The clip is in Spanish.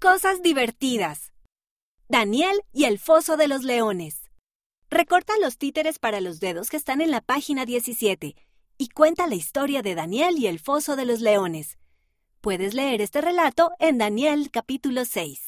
Cosas divertidas. Daniel y el foso de los leones. Recorta los títeres para los dedos que están en la página 17 y cuenta la historia de Daniel y el foso de los leones. Puedes leer este relato en Daniel capítulo 6.